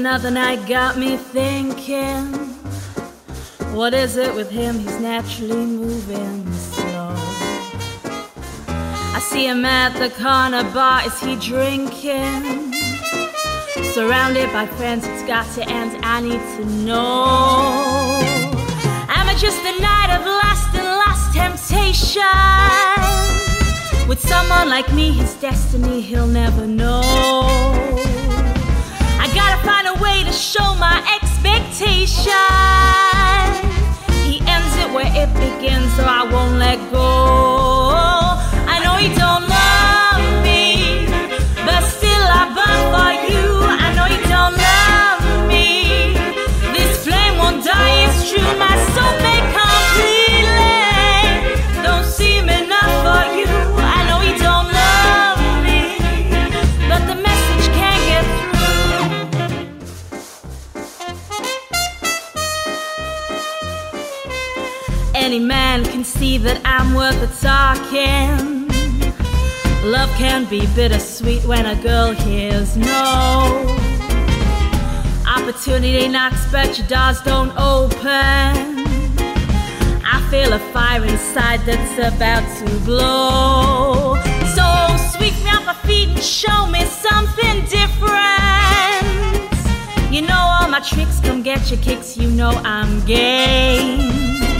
Another night got me thinking. What is it with him? He's naturally moving slow. I see him at the corner bar. Is he drinking? Surrounded by friends, it's got to end. I need to know. Am I just a night of last and last temptation? With someone like me, his destiny he'll never know find a way to show my expectation. He ends it where it begins, so I won't let go. I know he don't love me, but still I burn for you. I know he don't love me. This flame won't die, it's true, my soul. any man can see that I'm worth a talking. Love can be bittersweet when a girl hears no. Opportunity knocks, but your doors don't open. I feel a fire inside that's about to blow. So sweep me off my feet and show me something different. You know all my tricks, come get your kicks, you know I'm game.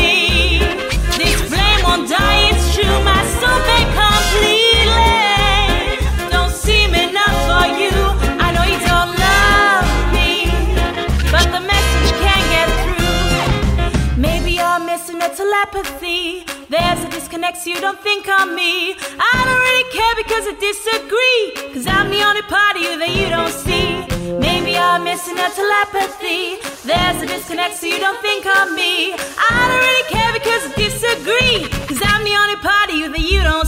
telepathy. There's a disconnect, so you don't think on me. I don't really care because I disagree. Cause I'm the only part of you that you don't see. Maybe I'm missing a telepathy. There's a disconnect, so you don't think on me. I don't really care because I disagree. Cause I'm the only part of you that you don't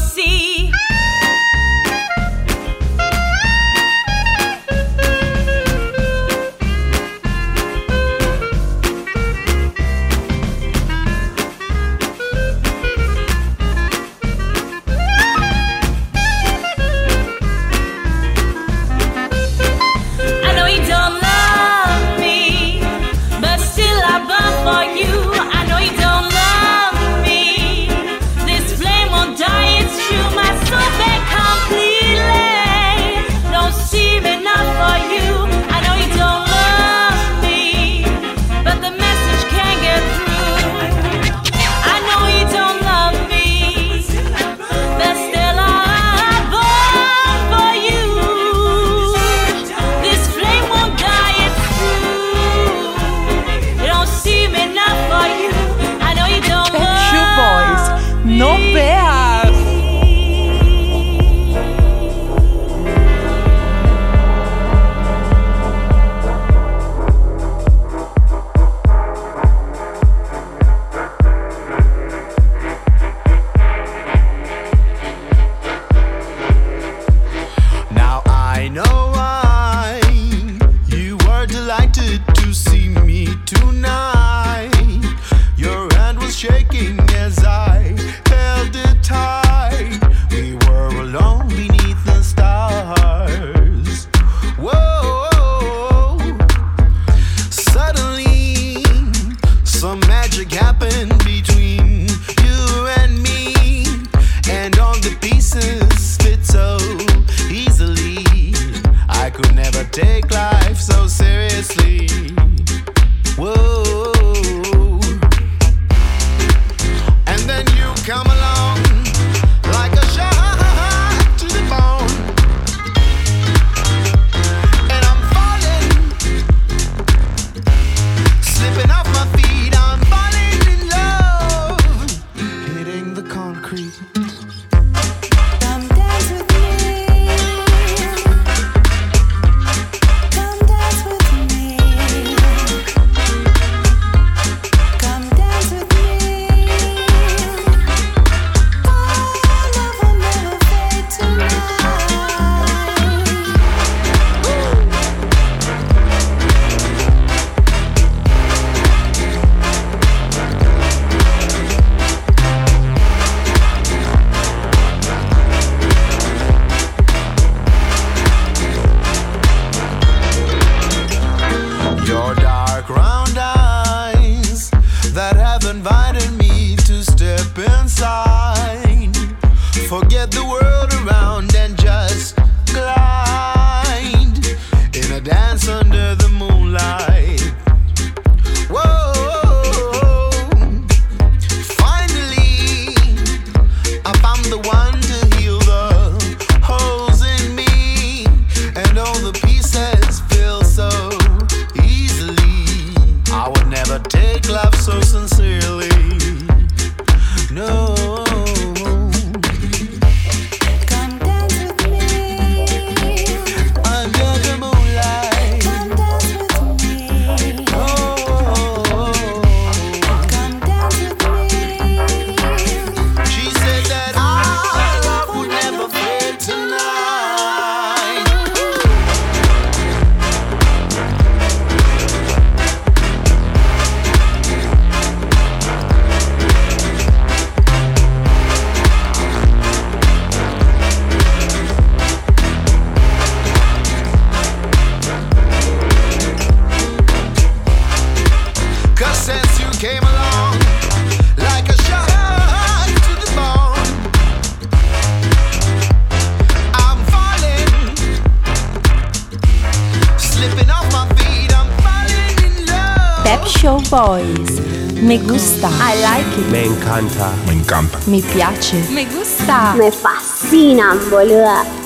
Mi piace. mi gusta. mi fascina, boludo.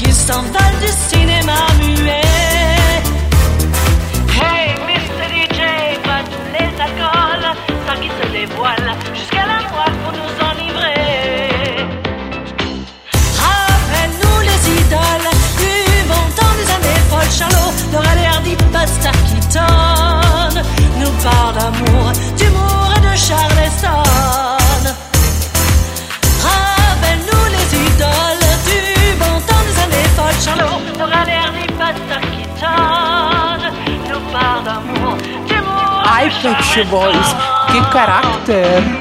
give some value. Backstreet Boys. Que caráter!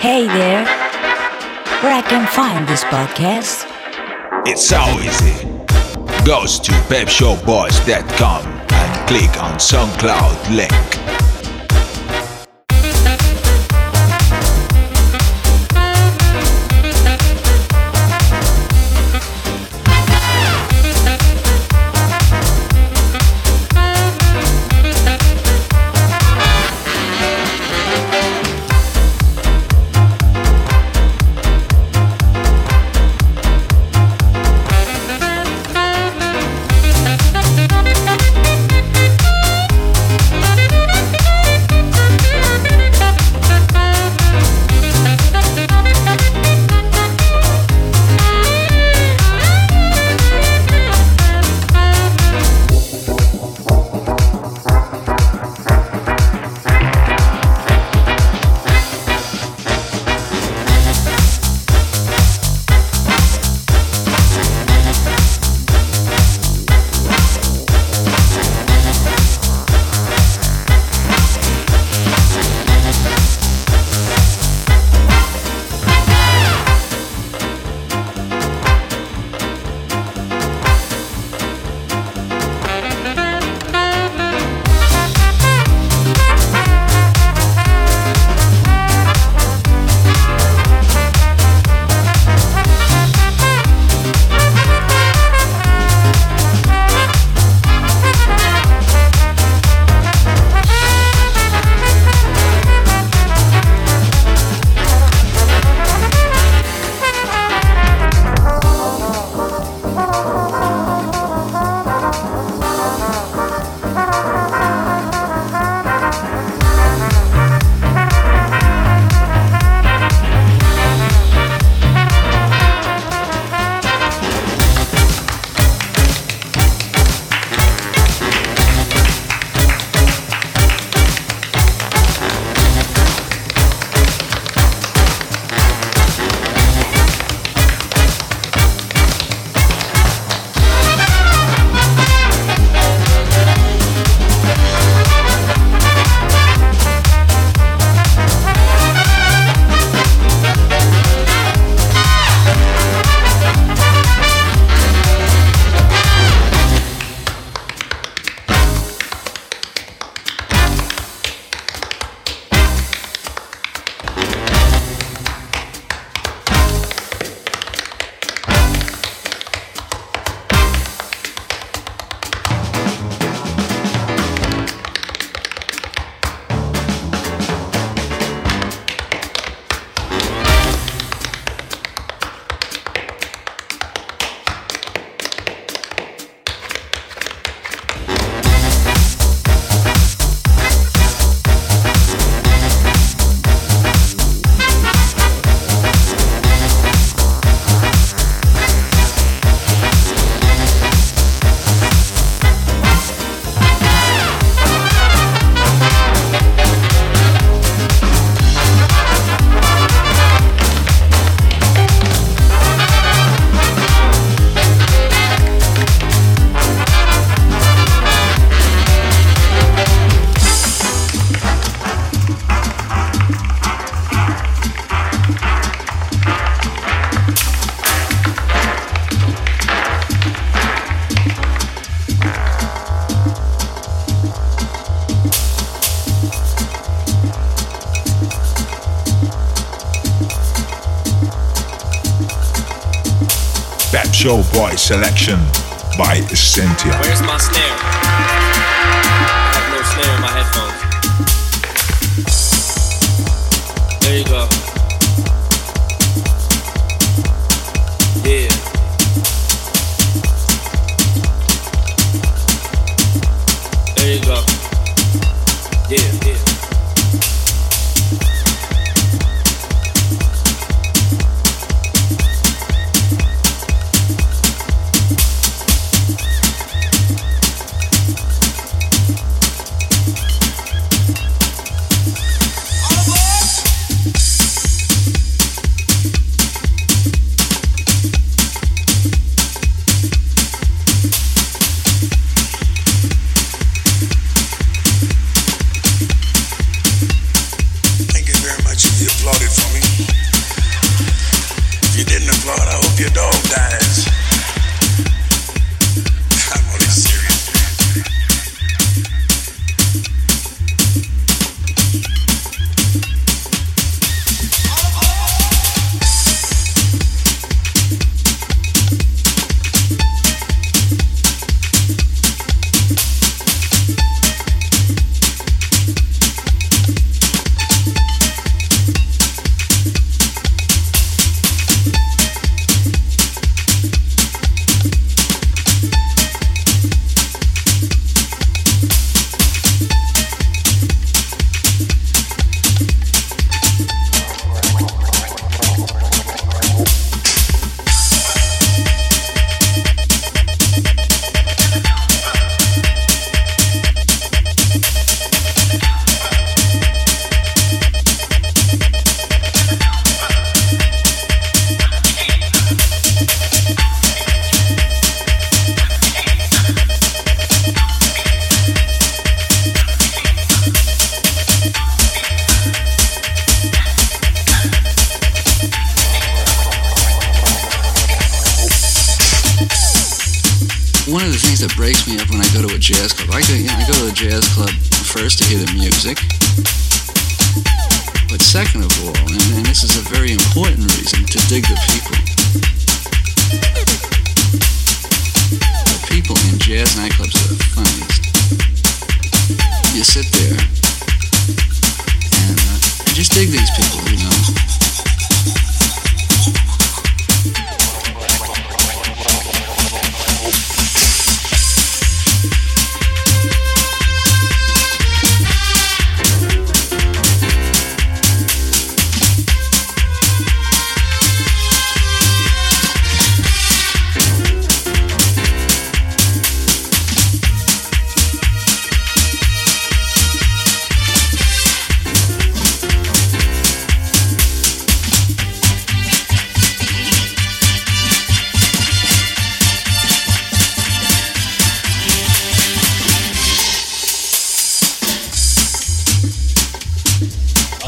Hey there. Where I can find this podcast? It's so easy. Goes to pepshowboys.com and click on SoundCloud link. Show Boy selection by Cynthia. Where's my snare? I have no snare in my headphones. There you go.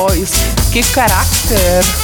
voz. Que caráter!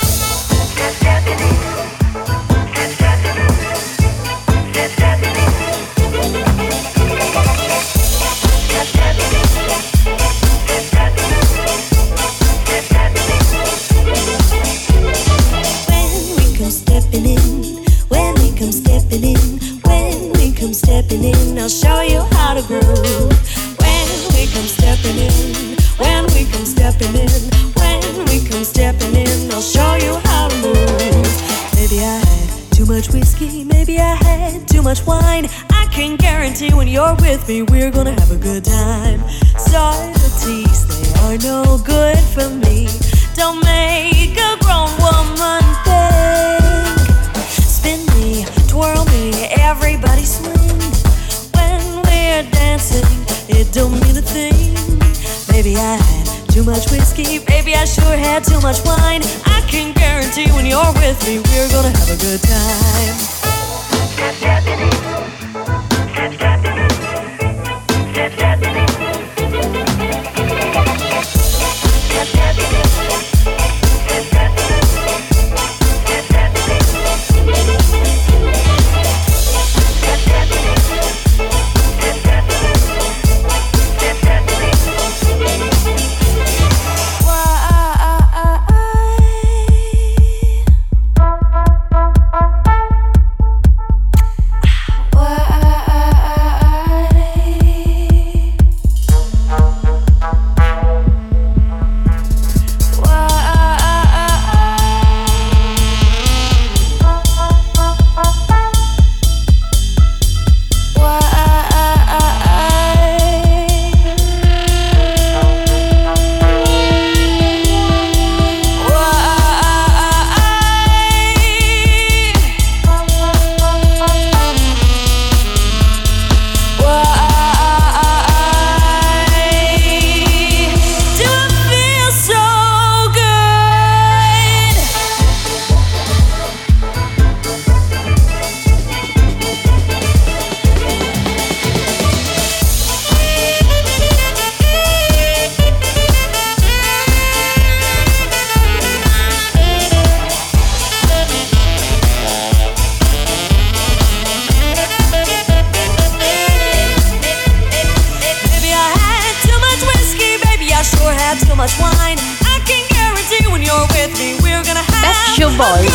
much wine. I can guarantee when you're with me, we're gonna have That's your voice.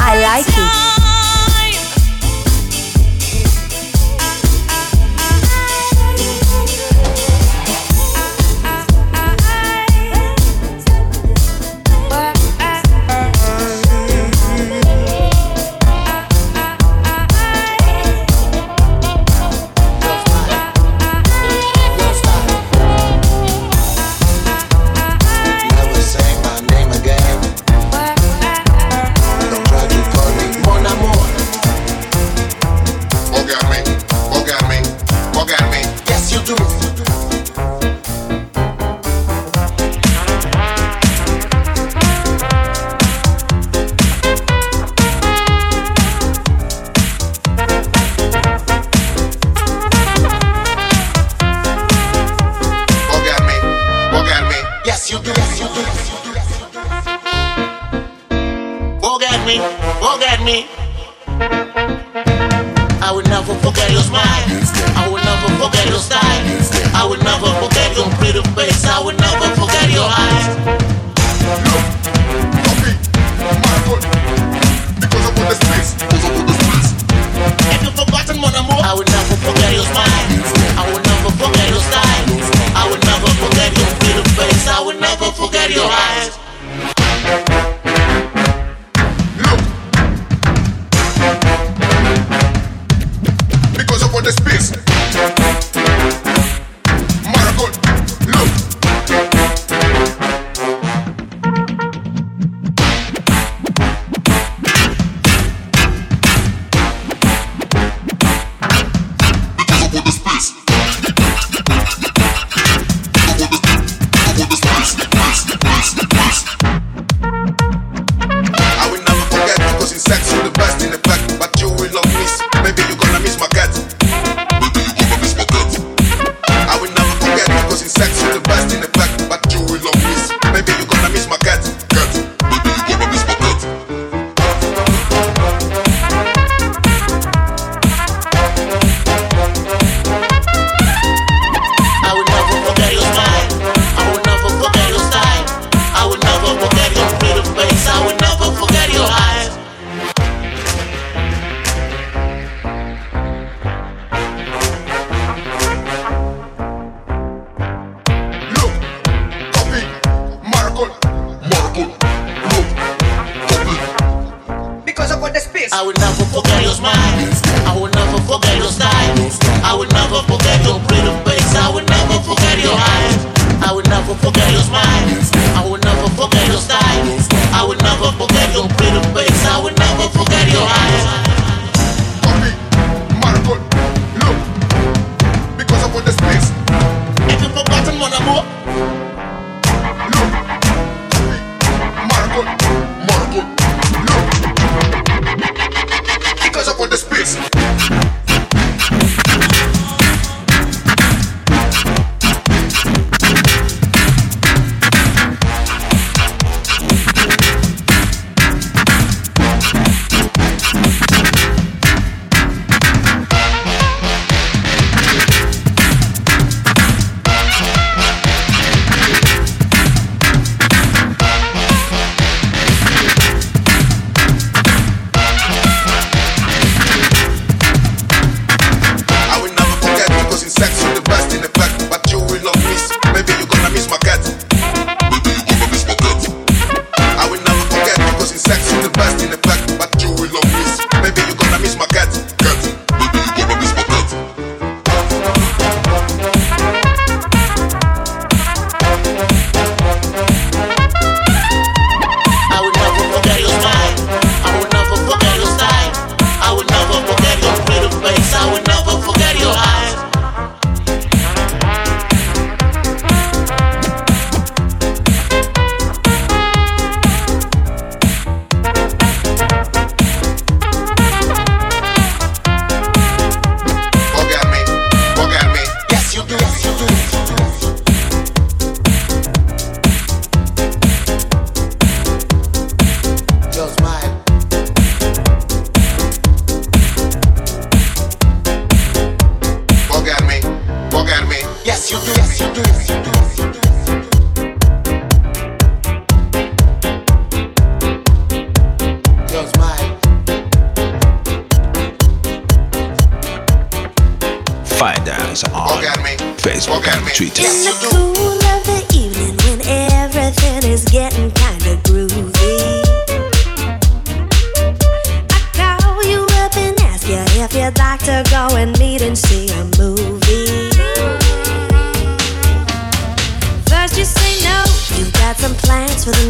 I like it.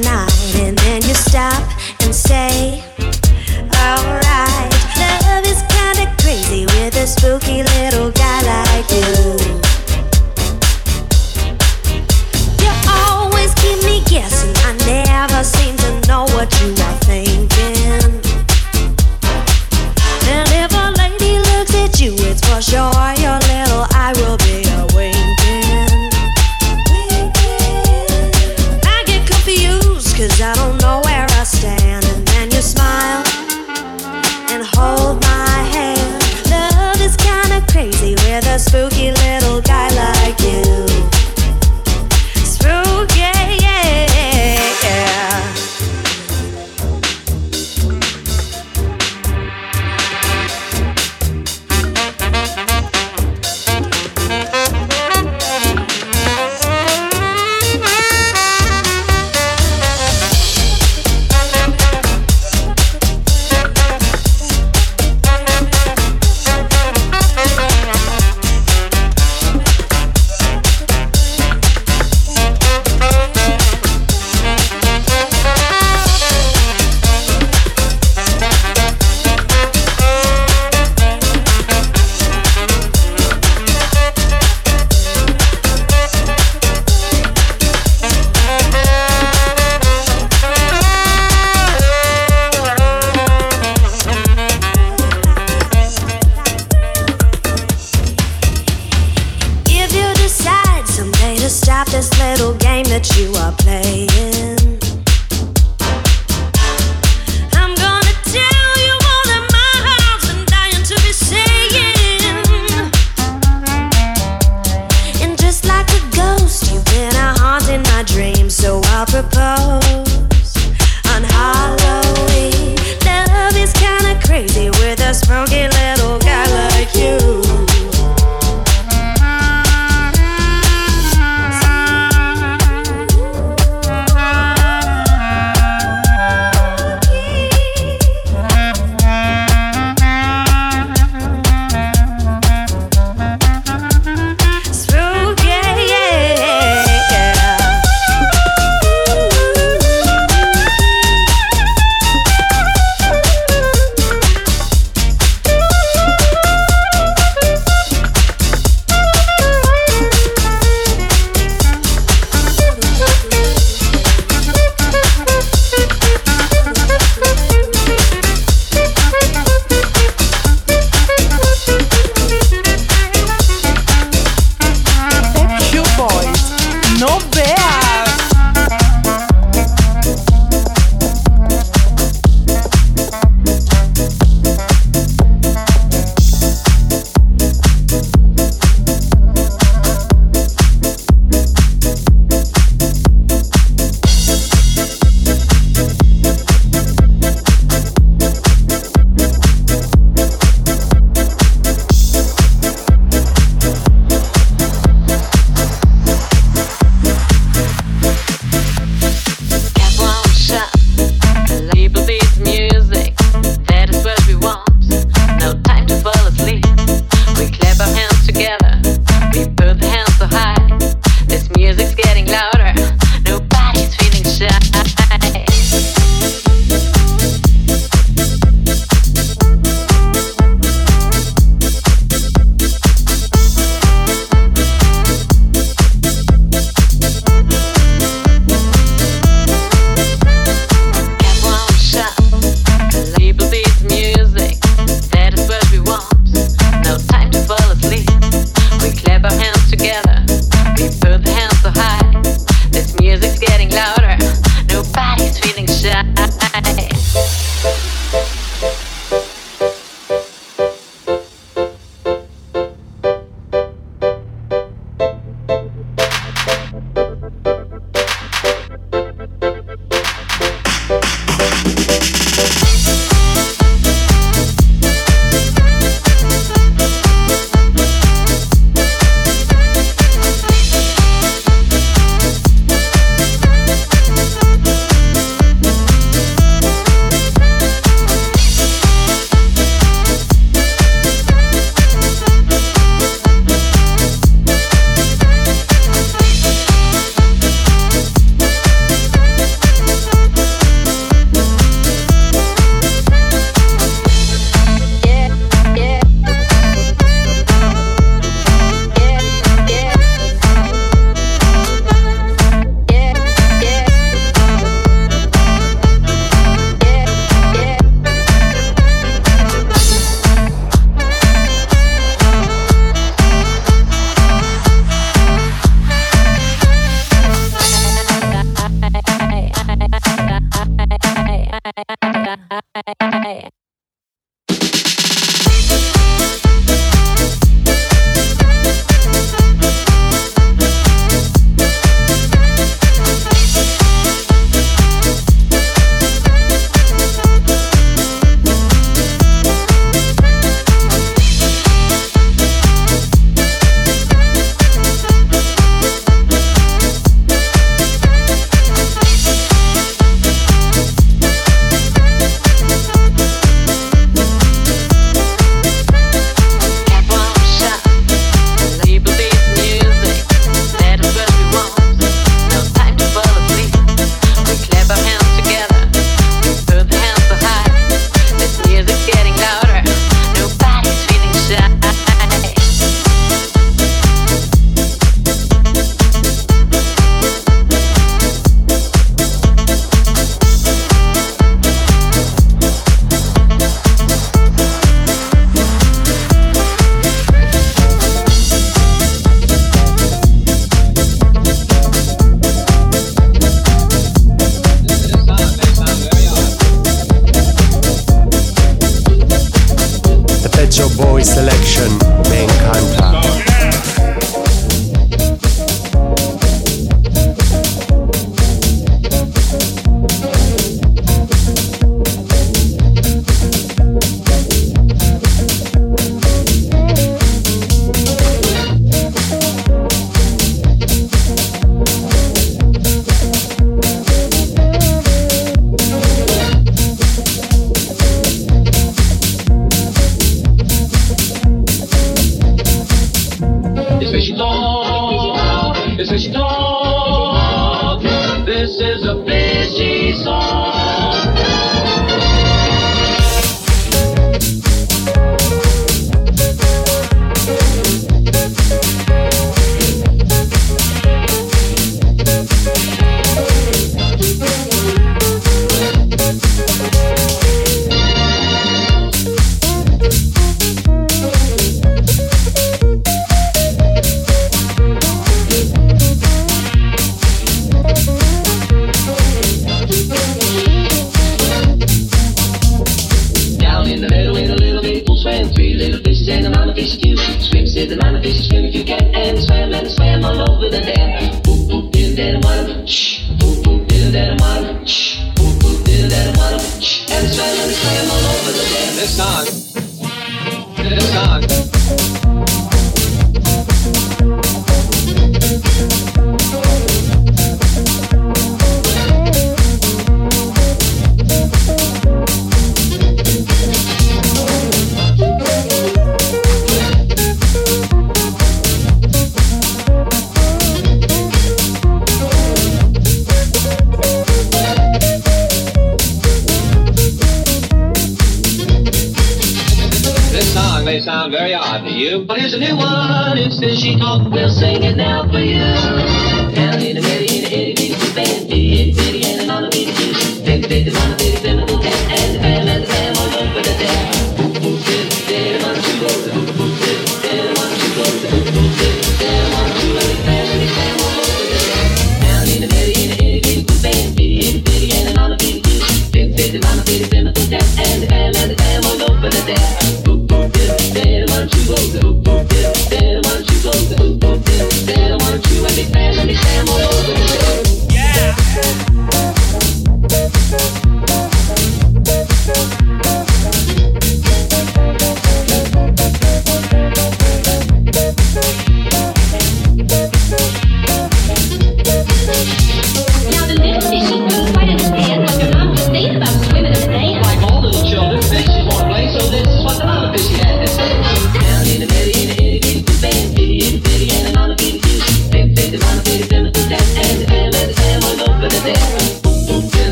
Night, and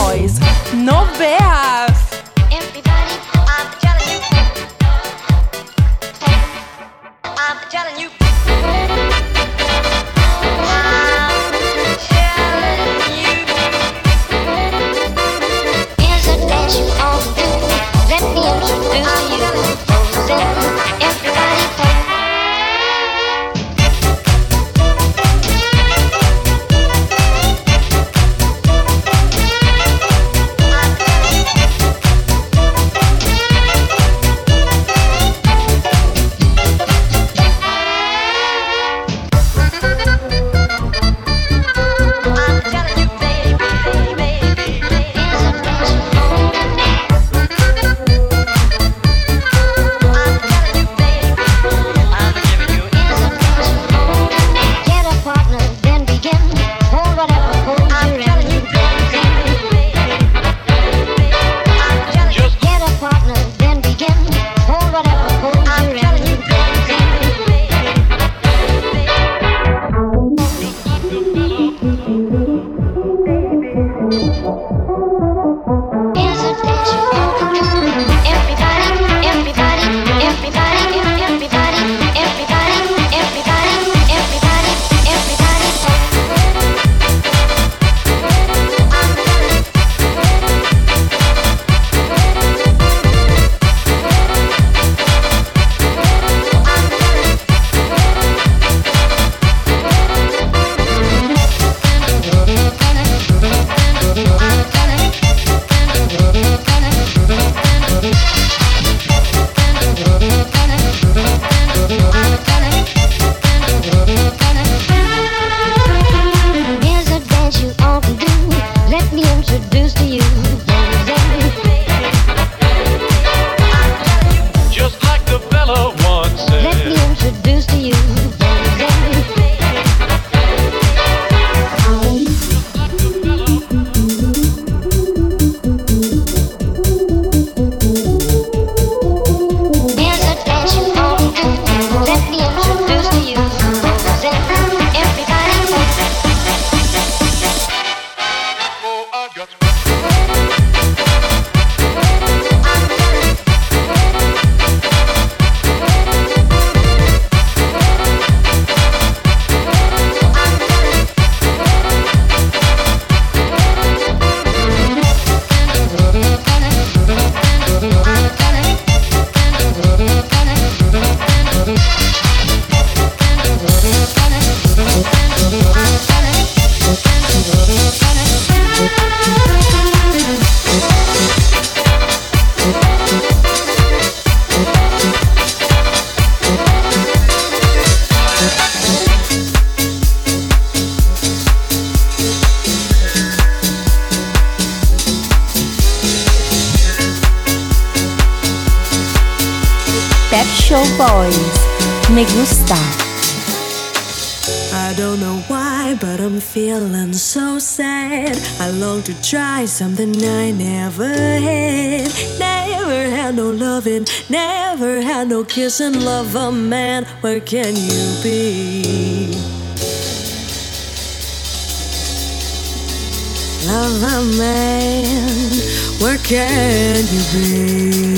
Show Boys. No veas. Everybody, I'm telling you. try something I never had. Never had no loving, never had no kissing. Love a man, where can you be? Love a man, where can you be?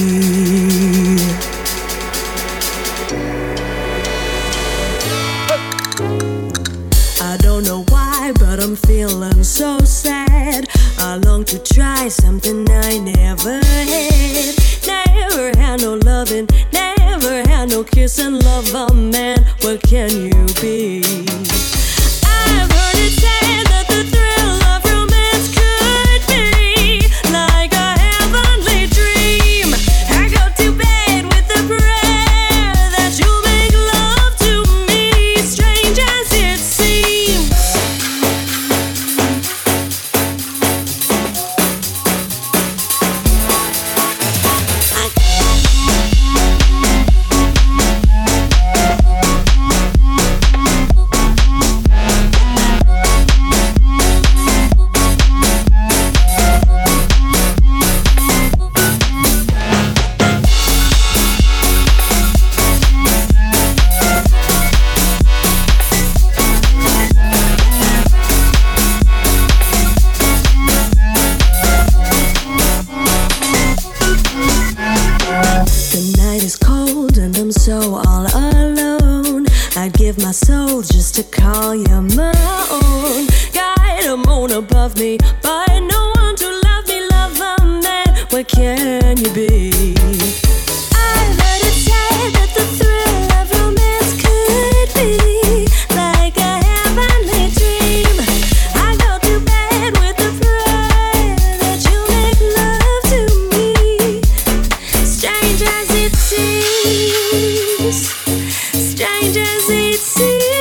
to try something I never had. Never had no loving, never had no kiss and love a man. What can you be? changes it seems